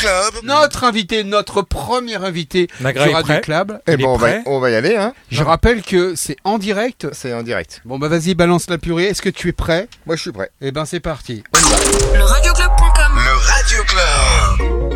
Club. Notre invité, notre premier invité Nagra est Radio prêt Club. Eh Il ben, est on va, prêt on va y aller, hein. Je rappelle que c'est en direct. C'est en direct. Bon bah vas-y, balance la purée. Est-ce que tu es prêt? Moi, je suis prêt. Eh ben c'est parti. Le radioclub.com Le Radio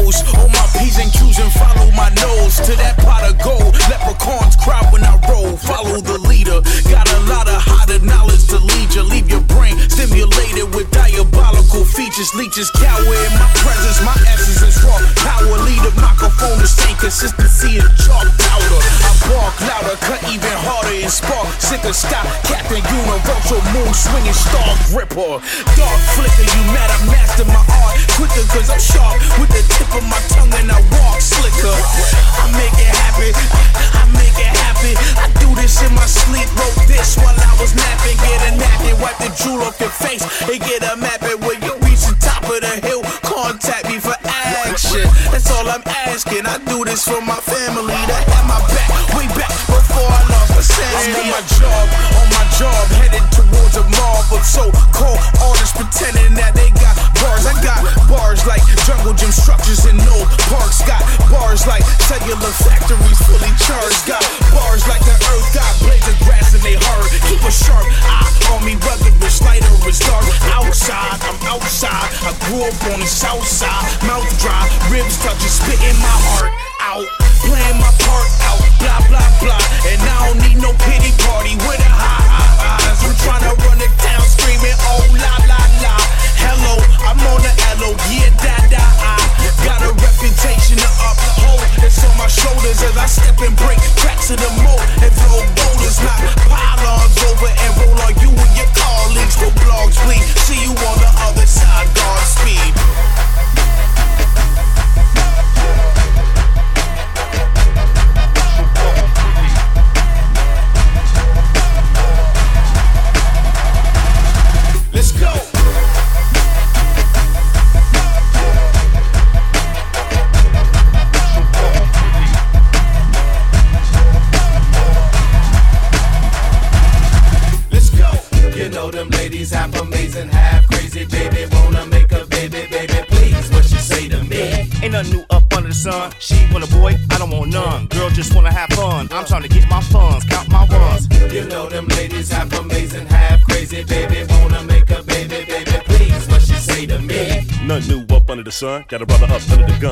on my my P's and Q's and follow my nose to that pot of gold. Leprechauns cry when I roll, follow the leader. Got a lot of hotter knowledge to lead you. Leave your brain stimulated with features. Leeches cower in my presence, my essence is raw. Power leader, microphone the same consistency as chalk powder. I bark louder, cut even harder and spark. Sick of stop, Captain Universal, moon swinging star gripper. Dark flicker, you mad I master my art quicker cause I'm sharp with the tip of my tongue and I walk slicker. I make it happen, I make it happen. I do this in my sleep, wrote this while I was napping. Get a napkin, wipe the drool off your face, and get a map when you action. That's all I'm asking. I do this for my family that had my back way back before I lost my sanity. On my job, on my job, headed towards a mob of so-called bars like jungle gym structures in old parks. Got bars like cellular factories fully charged. Got bars like the earth got blades of grass and they hard. Keep a sharp eye on me, whether it's light or it's dark. Outside, I'm outside. I grew up on the south side, mouth dry, ribs touching, spitting my heart out, playing my part out. Blah blah blah, and I don't need no pity party with a high high. I'm trying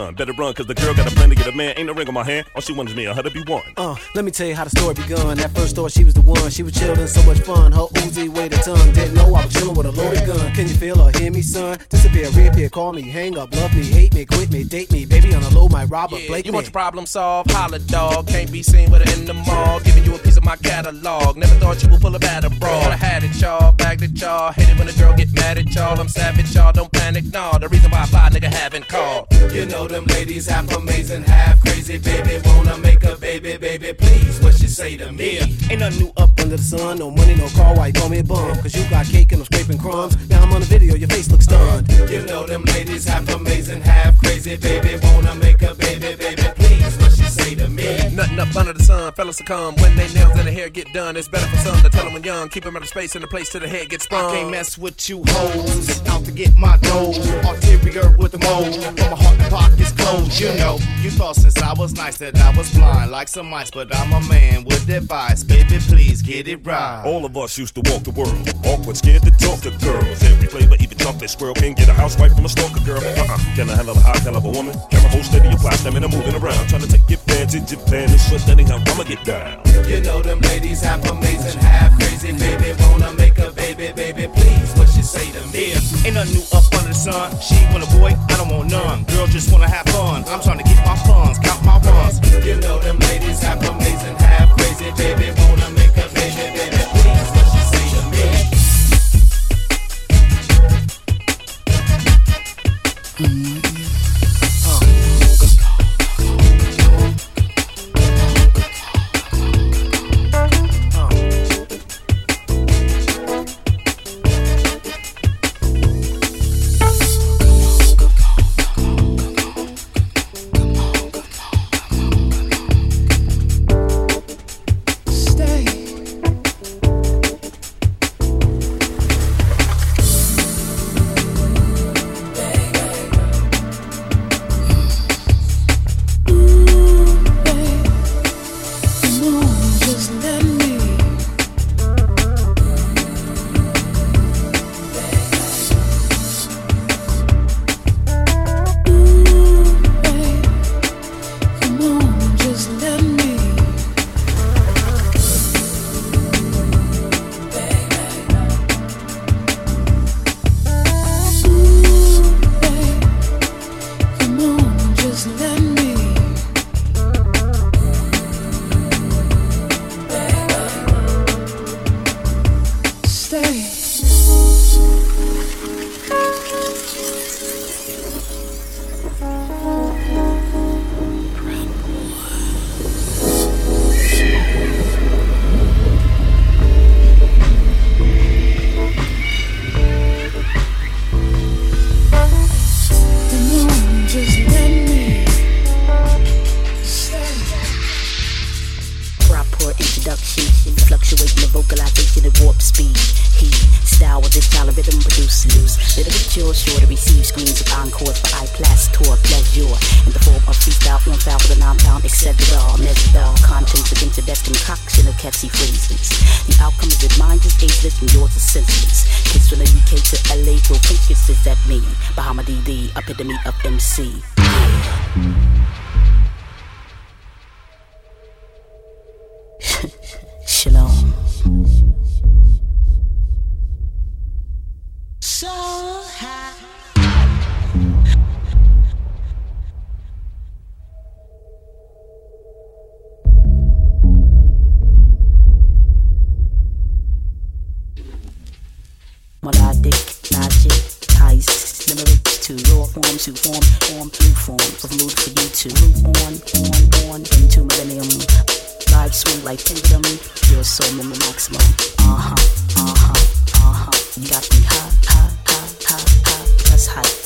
under. Better run, cause the girl got a plan to get a man. Ain't no ring on my hand. All she wants is me, a her to be one. Uh, let me tell you how the story begun. That first thought she was the one. She was chillin', so much fun. Her Uzi weighed a ton. Didn't know I was chillin' with a loaded gun. Can you feel or hear me, son? Disappear, reappear, call me, hang up, love me, hate me, quit me, date me. Baby on the low, my Robert Yeah, Blake you me. want your problem solved? Holla, dog. Can't be seen with her in the mall. Giving you a my catalog. Never thought you would pull a bad abroad. I had it, y'all. Bagged it, y'all. Hate it when a girl get mad at y'all. I'm savage, y'all. Don't panic, nah. The reason why I fly, nigga, haven't called. You know them ladies half amazing, half crazy, baby. Wanna make a baby, baby, please. What you say to me? Ain't nothing new up under the sun. No money, no car, why you call me a bum? Cause you got cake and I'm scraping crumbs. Now I'm on the video, your face looks stunned. You know them ladies half amazing, half crazy, baby. Wanna make under the sun, fellas succumb when they nails and the hair get done. It's better for some to tell them when young, keep them out of space in the place till the head gets sprung. Can't mess with you hoes. Out to get my dough. Arterial with the mold. But my heart and pockets closed. You know, you thought since I was nice that I was blind like some mice. But I'm a man with advice. Baby, please get it right. All of us used to walk the world. Awkward, scared to talk to girls. Every flavor, even chocolate squirrel. Can't get a housewife from a stalker girl. Uh-uh. Can I handle a hot hell of a woman? Can Camera hold steady, apply stamina moving around. Trying to take your fans in Japan and shut that how I'ma get down. You know them ladies half amazing, half crazy, baby. Wanna make a baby, baby, please. What you say to me? Ain't nothing new up under the sun. She want a boy, I don't want none. Girl just wanna have fun. I'm trying to get my funds, count my ones. You know them ladies half amazing, half crazy, baby. Wanna make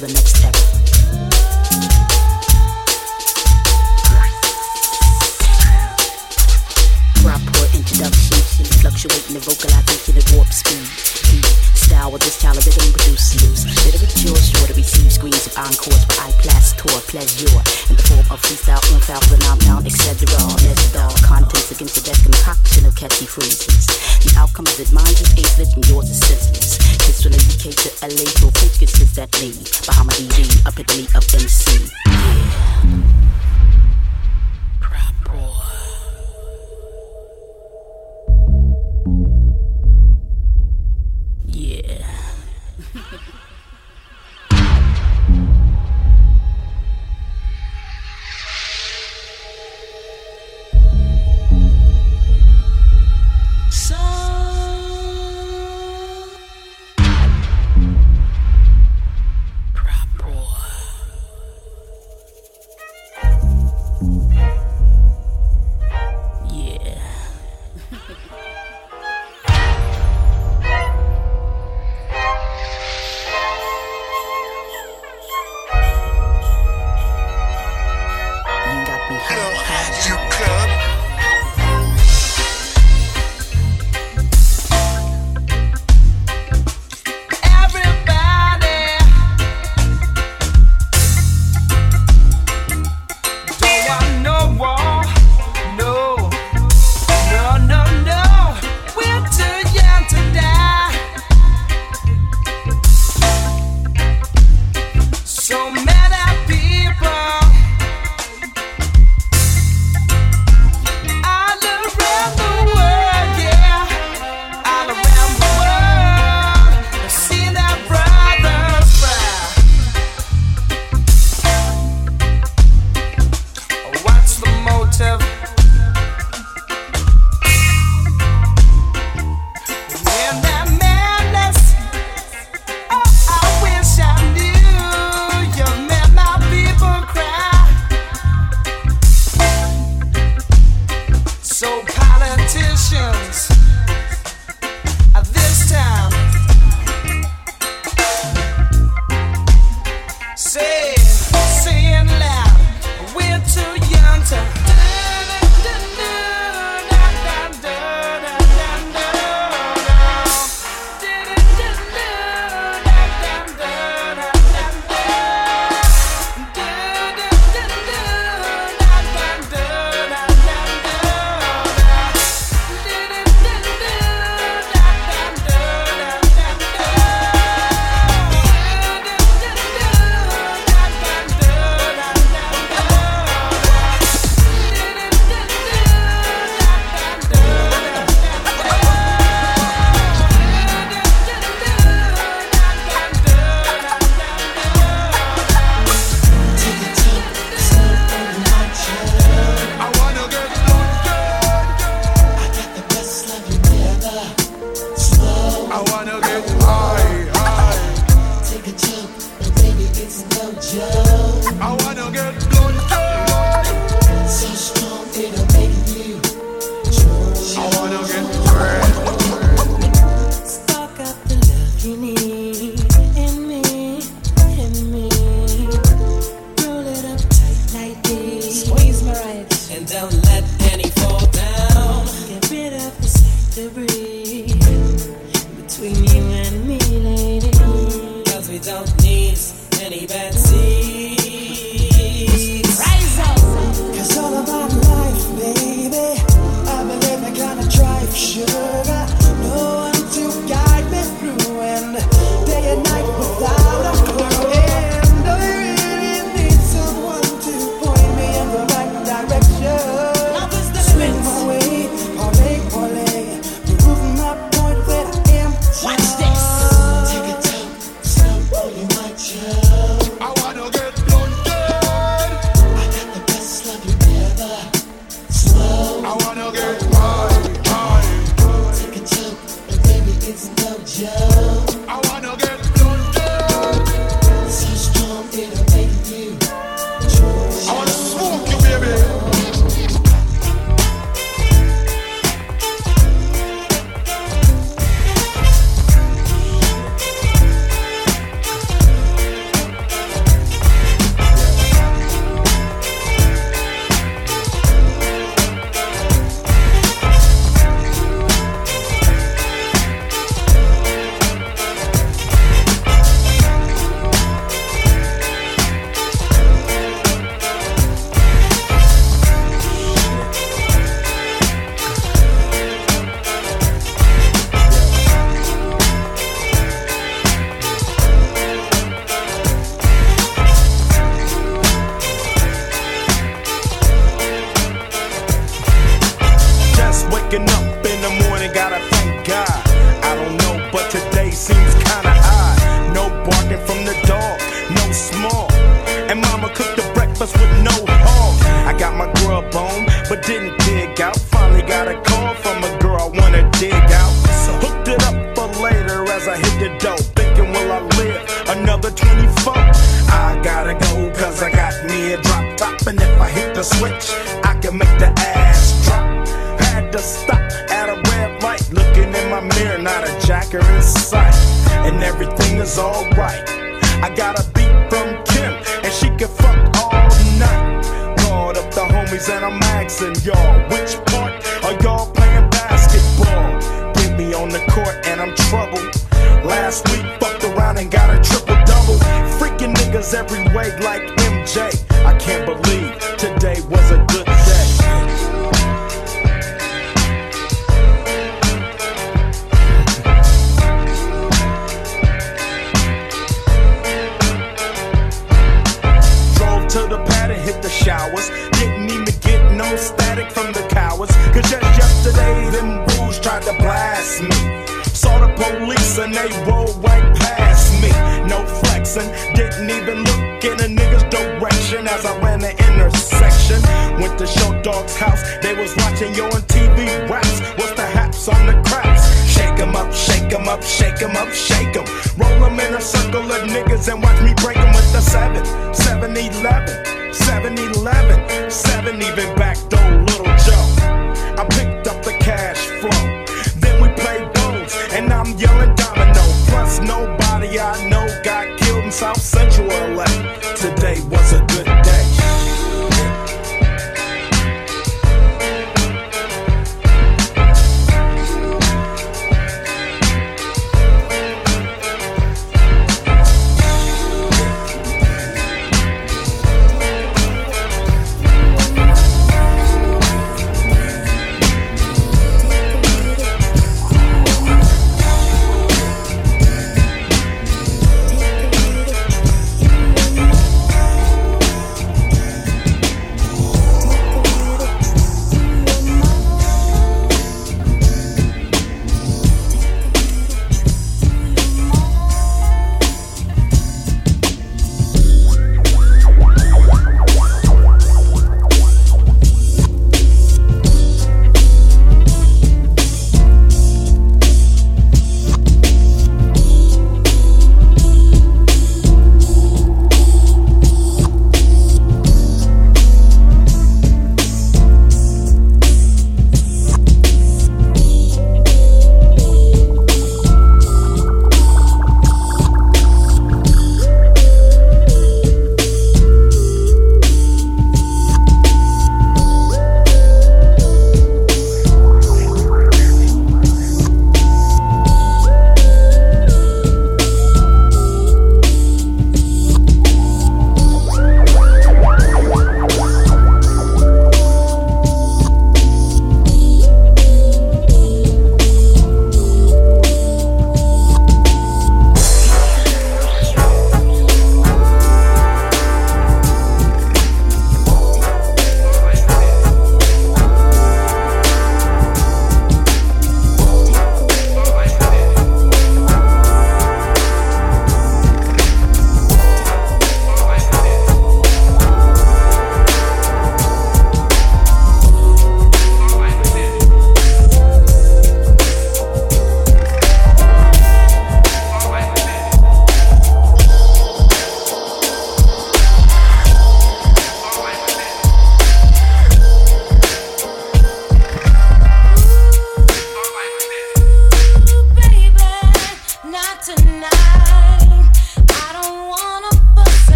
for the next step. fluctuating the vocalization at warp speed. Style with this child of rhythm produces literature, sure to receive screens of encores for iPlass tour pleasure in the form of freestyle, on foul, phenomenon, etc. Let's contents against the best concoction of catchy phrases. The outcome of it, mine is ace and yours is LA, so focus is that me. Bahama DD, epitome of MC.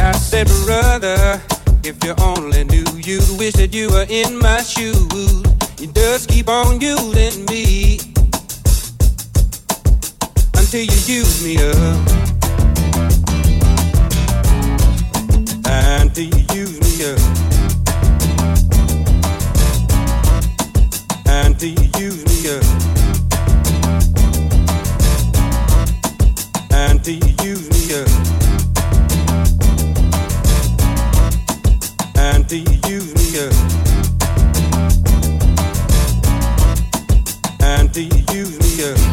I said, brother, if you only knew, you'd wish that you were in my shoes. You just keep on using me until you use me up. Until you use me up. Until you use me up. Until you use me. do you use me up? And use me up?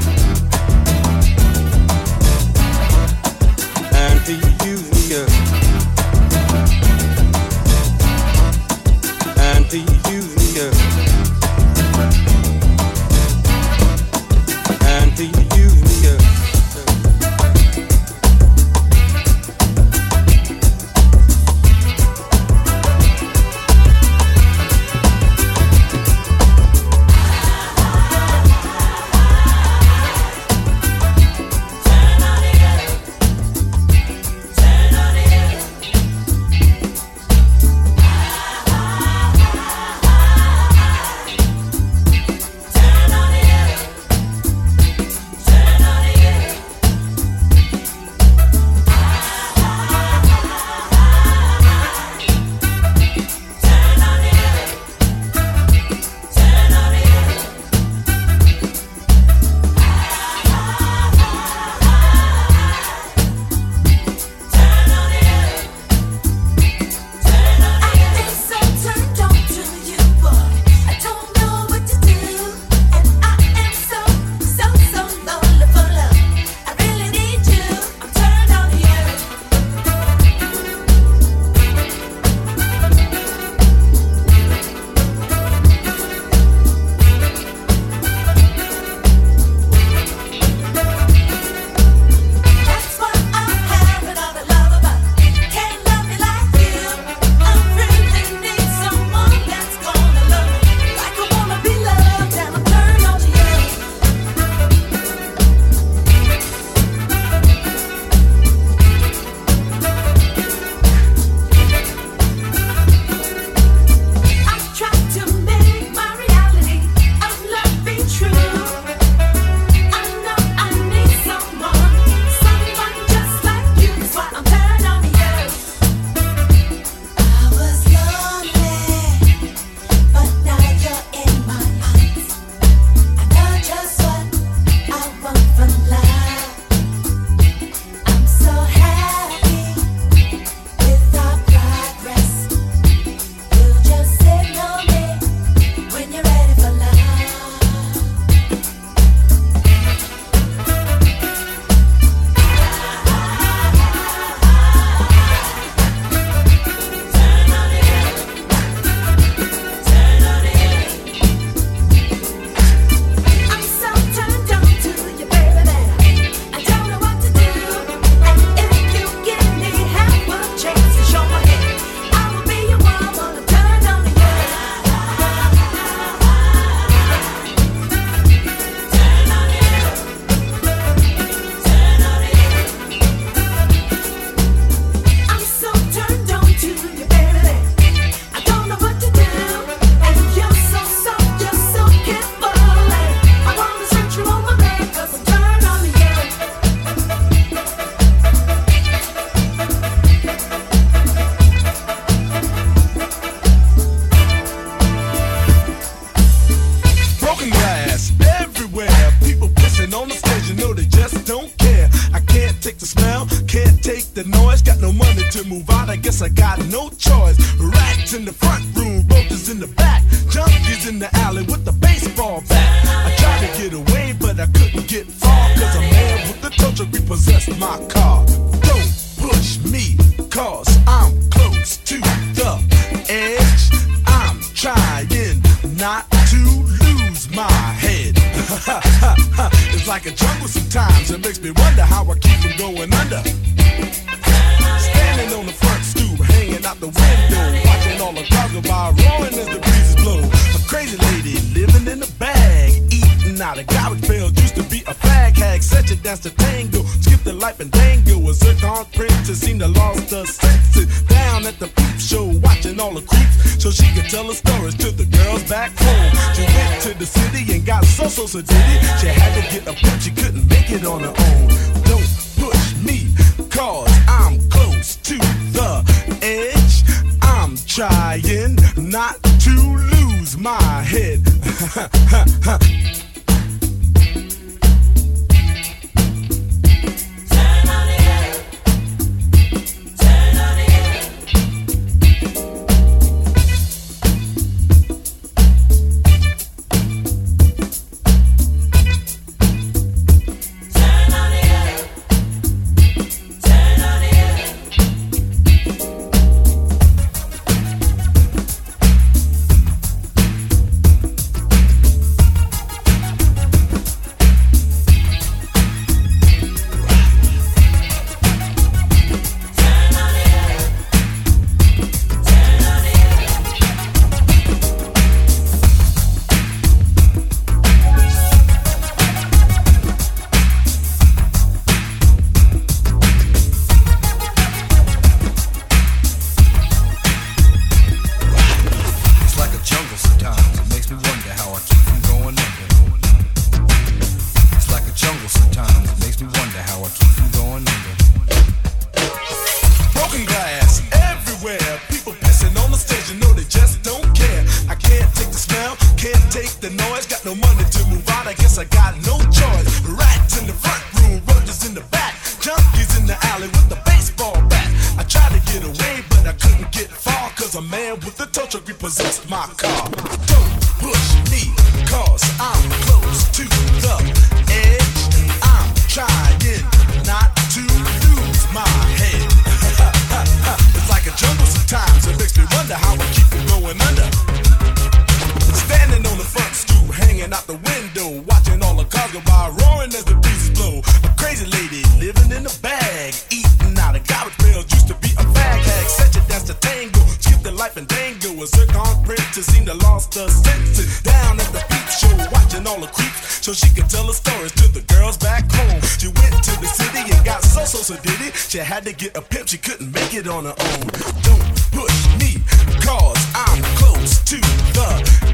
Stories to the girls back home. She went to the city and got so so so did it. She had to get a pimp, she couldn't make it on her own. Don't push me, cause I'm close to the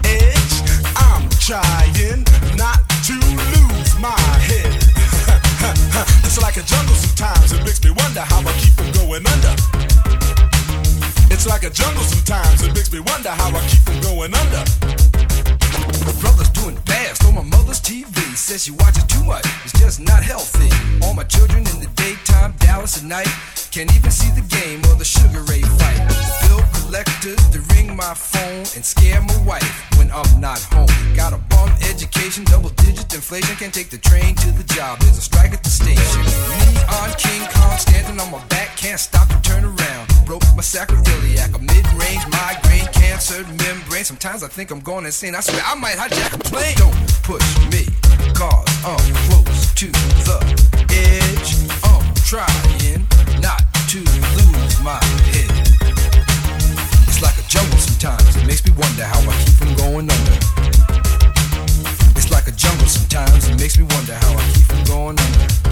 edge. I'm trying not to lose my head. it's like a jungle sometimes, it makes me wonder how I keep from going under. It's like a jungle sometimes, it makes me wonder how I keep from going under. My brother's doing bad, stole my TV. Says she watches too much, it's just not healthy. All my children in the daytime, Dallas at night. Can't even see the game or the Sugar Ray fight. Bill collectors, they ring my phone and scare my wife when I'm not home. Got a bum education, double digit inflation. Can't take the train to the job, there's a strike at the station. Me on King Kong, standing on my back, can't stop to turn around. Broke my sacroiliac, a mid range migraine, cancer membrane. Sometimes I think I'm going insane. I swear I might hijack a plane. Don't push me, cause I'm close to the edge. I'm trying not to lose my head. It's like a jungle sometimes. It makes me wonder how I keep from going under. It's like a jungle sometimes. It makes me wonder how I keep from going under.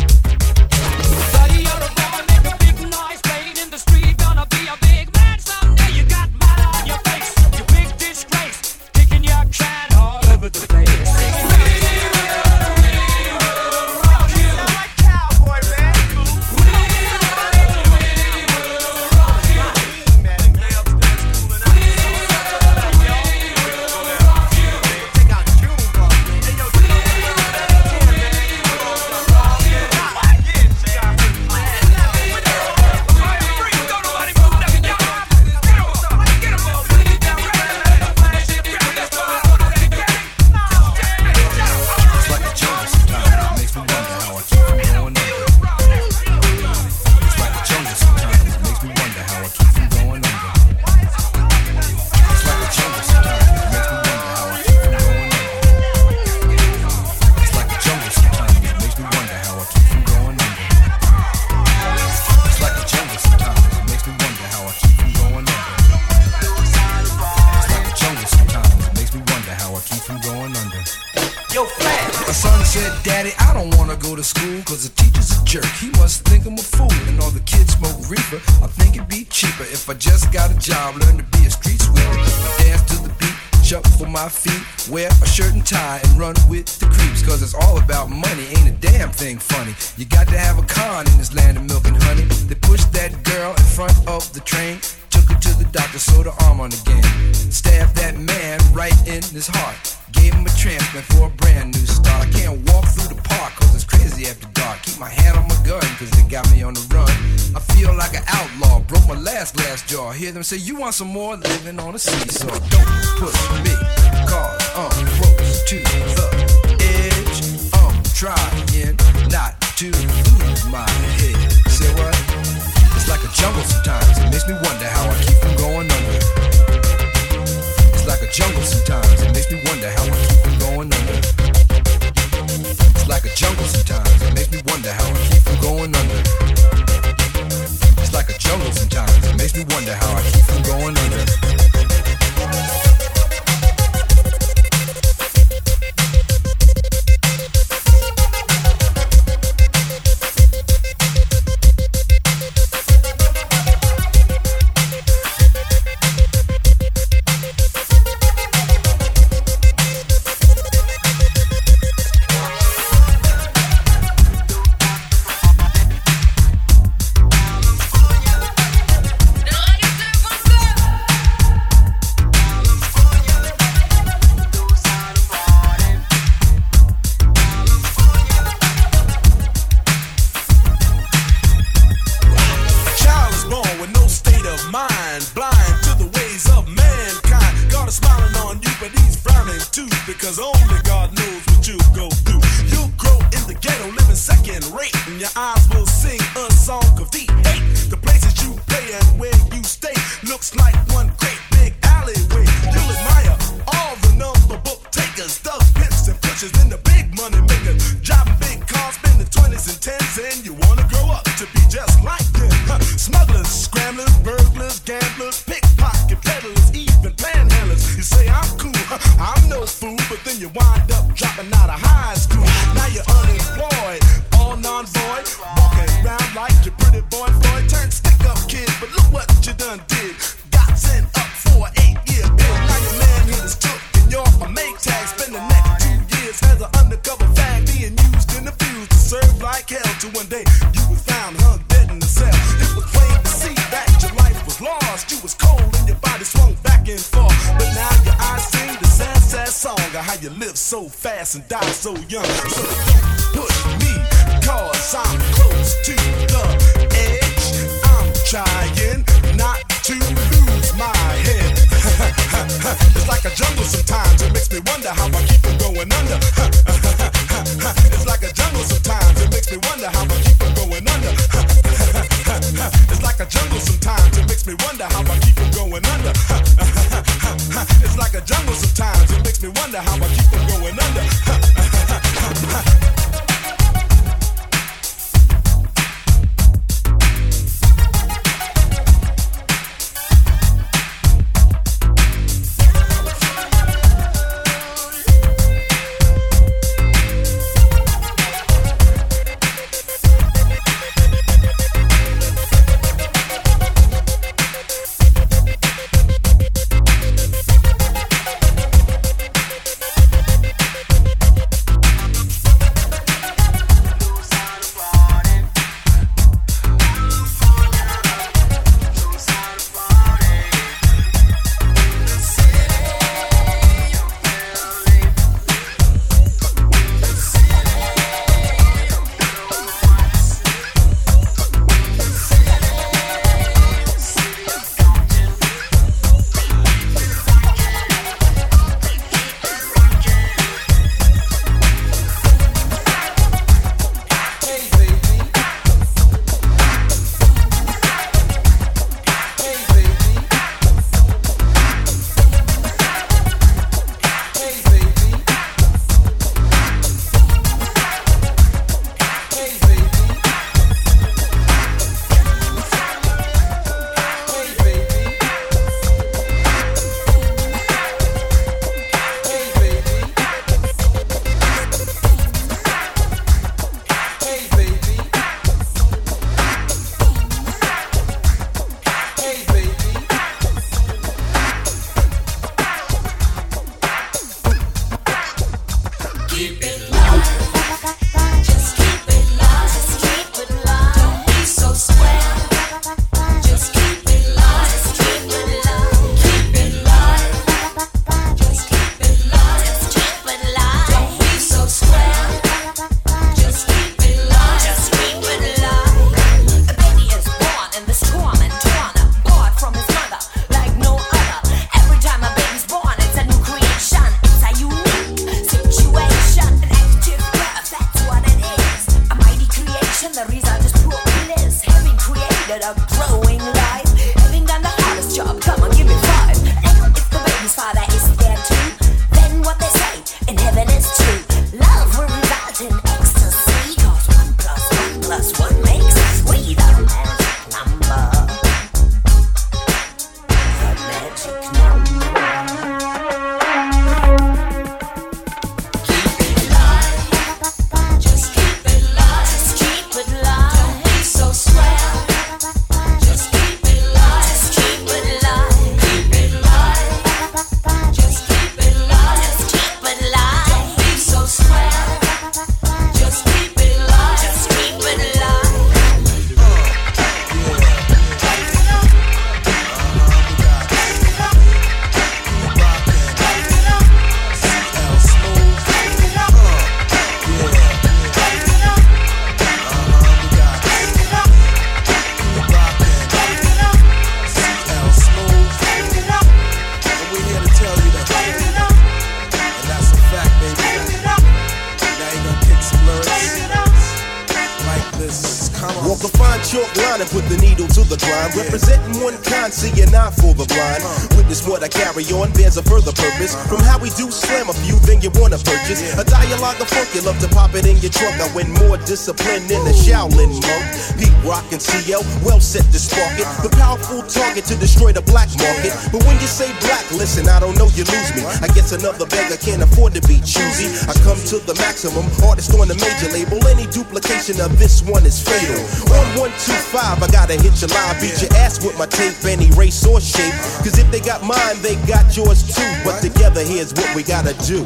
Carry on bears a further purpose. From how we do slam a few, then you wanna purchase. A dialogue of funk, you love to pop it in your trunk. I win more discipline than a Shaolin monk. Pete Rock and CL, well set to spark it. The powerful target to destroy the black market. But when you say black, listen, I don't know, you lose me. I guess another beggar can't afford to be choosy. I come to the maximum, artist on the major label. Any duplication of this one is fatal. On 125, I gotta hit your line, beat your ass with my tape, any race or shape. Cause if they got mine, they got yours too. But together, here's what we gotta do.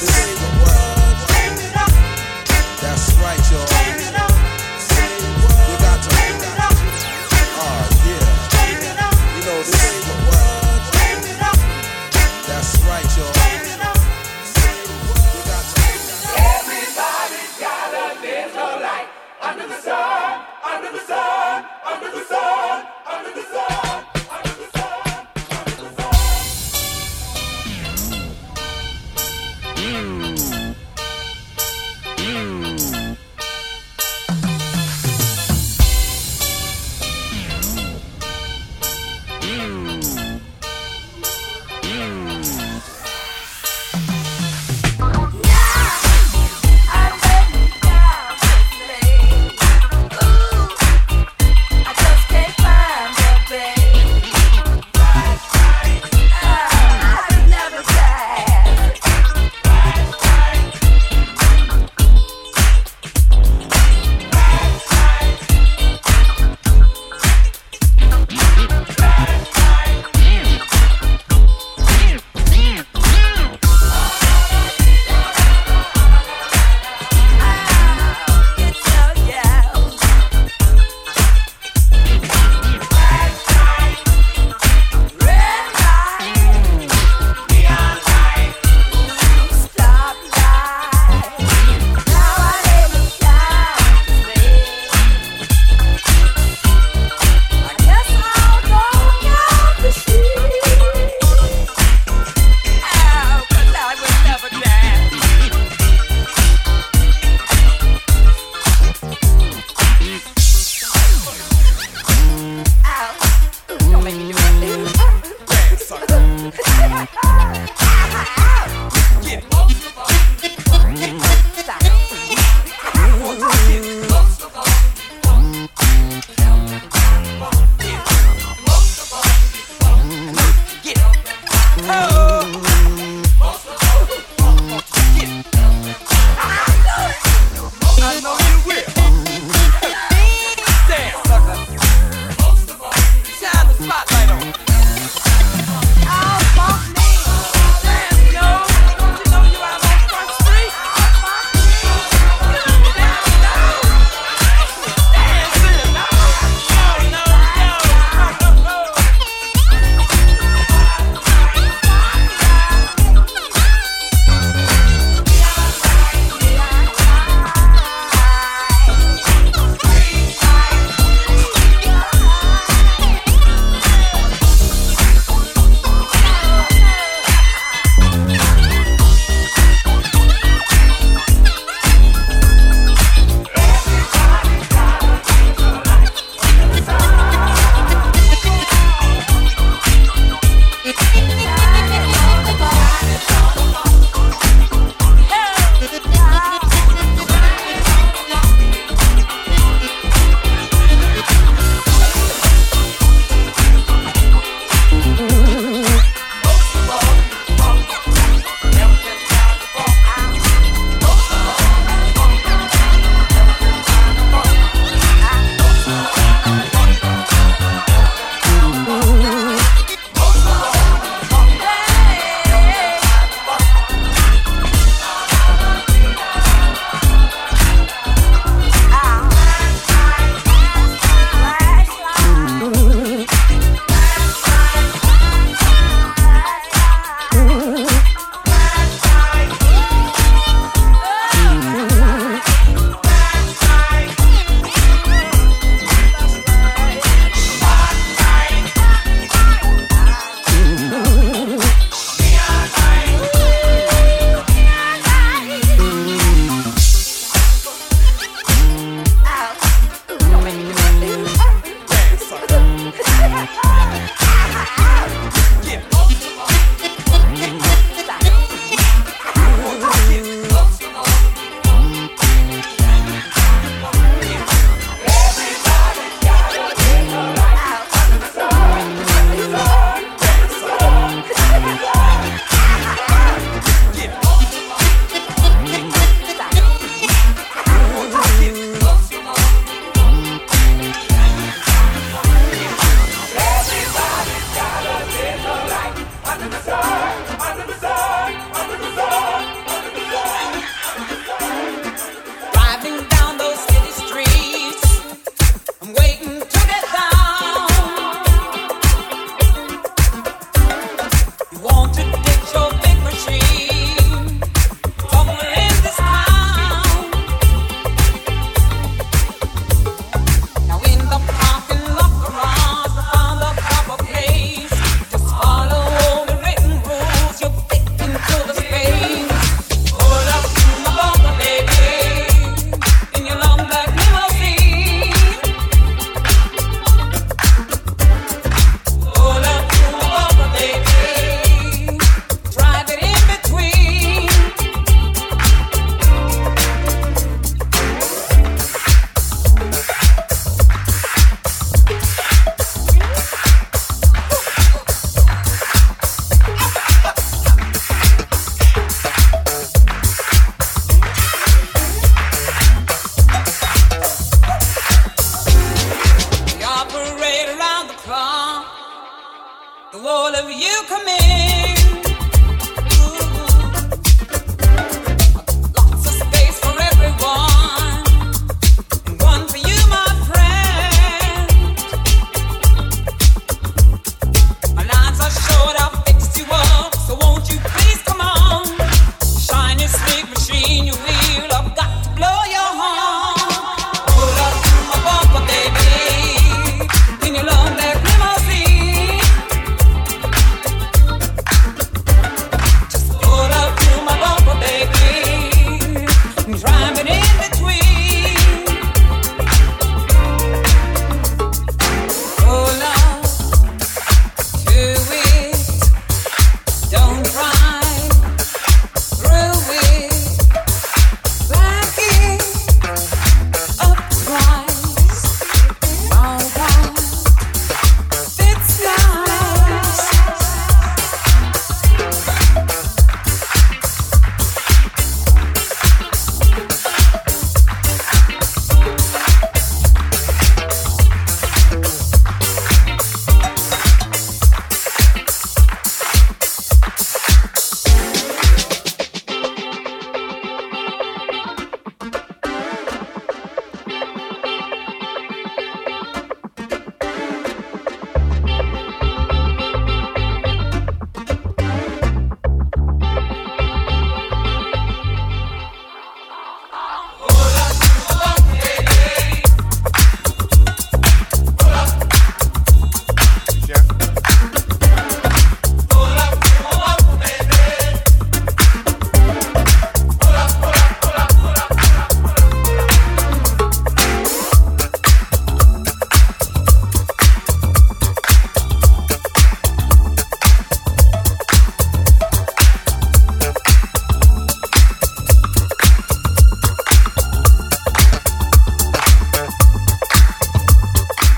That's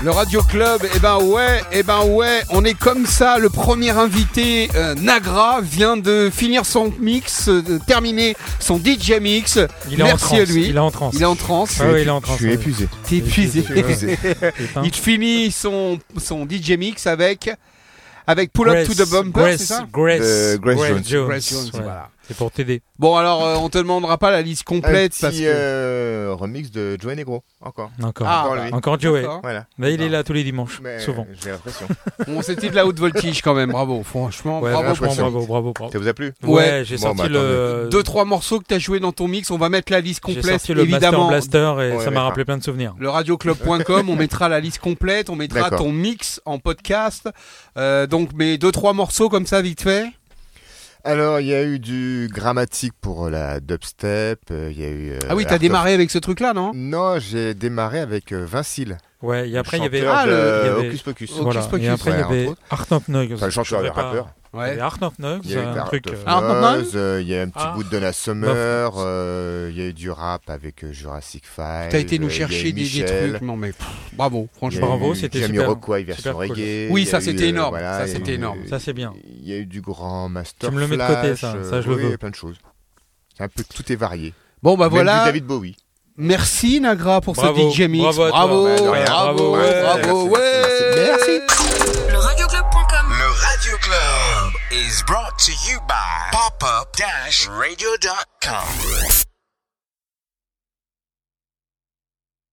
Le Radio Club, eh ben ouais, eh ben ouais, on est comme ça. Le premier invité, euh, Nagra, vient de finir son mix, euh, de terminer son DJ mix. Il est en Merci transe, à lui. il est en transe. Il est en transe. Ah oui, il est en transe, Je suis ouais. épuisé. T'es épuisé. Je suis épuisé. Il finit son, son DJ mix avec, avec Pull Up to the Bumper, Grace, c'est ça? Grace, Euh, Grace Jones. Grace Jones, ouais. voilà. C'est pour t'aider. Bon alors, euh, on te demandera pas la liste Un complète petit parce que. euh, remix de Joey Negro, encore. Encore. Ah, Encore bah, lui. Encore Joey. D'accord. Voilà. Mais il est là tous les dimanches, Mais souvent. J'ai l'impression. Bon, c'était de la haute voltige quand même, bravo, franchement, Ouais, bravo. franchement, bravo. bravo, bravo, bravo. Ça vous a plu? Ouais, Ouais. j'ai Bon, sorti bah, le. Deux trois morceaux que t'as joué dans ton mix, on va mettre la liste J'ai complète sorti le évidemment. Master Blaster et Ouais, ça m'a d'accord. rappelé plein de souvenirs. Le radioclub.com, on mettra la liste complète, on mettra D'accord. ton mix en podcast. Euh, donc, mais deux trois morceaux comme ça vite fait. Alors, il y a eu du grammatique pour la dubstep. euh, Il y a eu. euh, ah oui, t'as Art of- démarré avec ce truc-là, non? Non, j'ai démarré avec euh, Vincile. Ouais, et après il y avait. Ah, le- il y avait- Hocus Pocus. Hocus Voilà. Pocus, Et après il y avait. Art of Nugs. Enfin, le chanteur Je et rappeur. Il y avait Art of Nugs, Il y a eu un truc. of euh, Art of Nugs euh, il y a un petit Ah. bout de Donna Summer, euh, il y a eu du rap avec euh, Jurassic Five. T'as été nous euh, chercher des, des trucs, non mais pff, bravo, franchement. Bravo, c'était Jamie super- Rockway version super cool. reggae. Oui, ça, c'était euh, énorme, voilà, ça, c'était énorme. Ça, c'est bien. Il y a eu du grand Master Tu me le mets de côté, ça, euh, ça, je le oui, veux. il y a plein de choses. C'est un peu tout est varié. Bon bah Même voilà. du David Bowie. Merci Nagra pour Bravo, ce DJ mix. bravo toi. bravo, Bah, de rien. bravo, Ouais, bravo, merci, ouais. merci, is brought to you by popup-radio.com.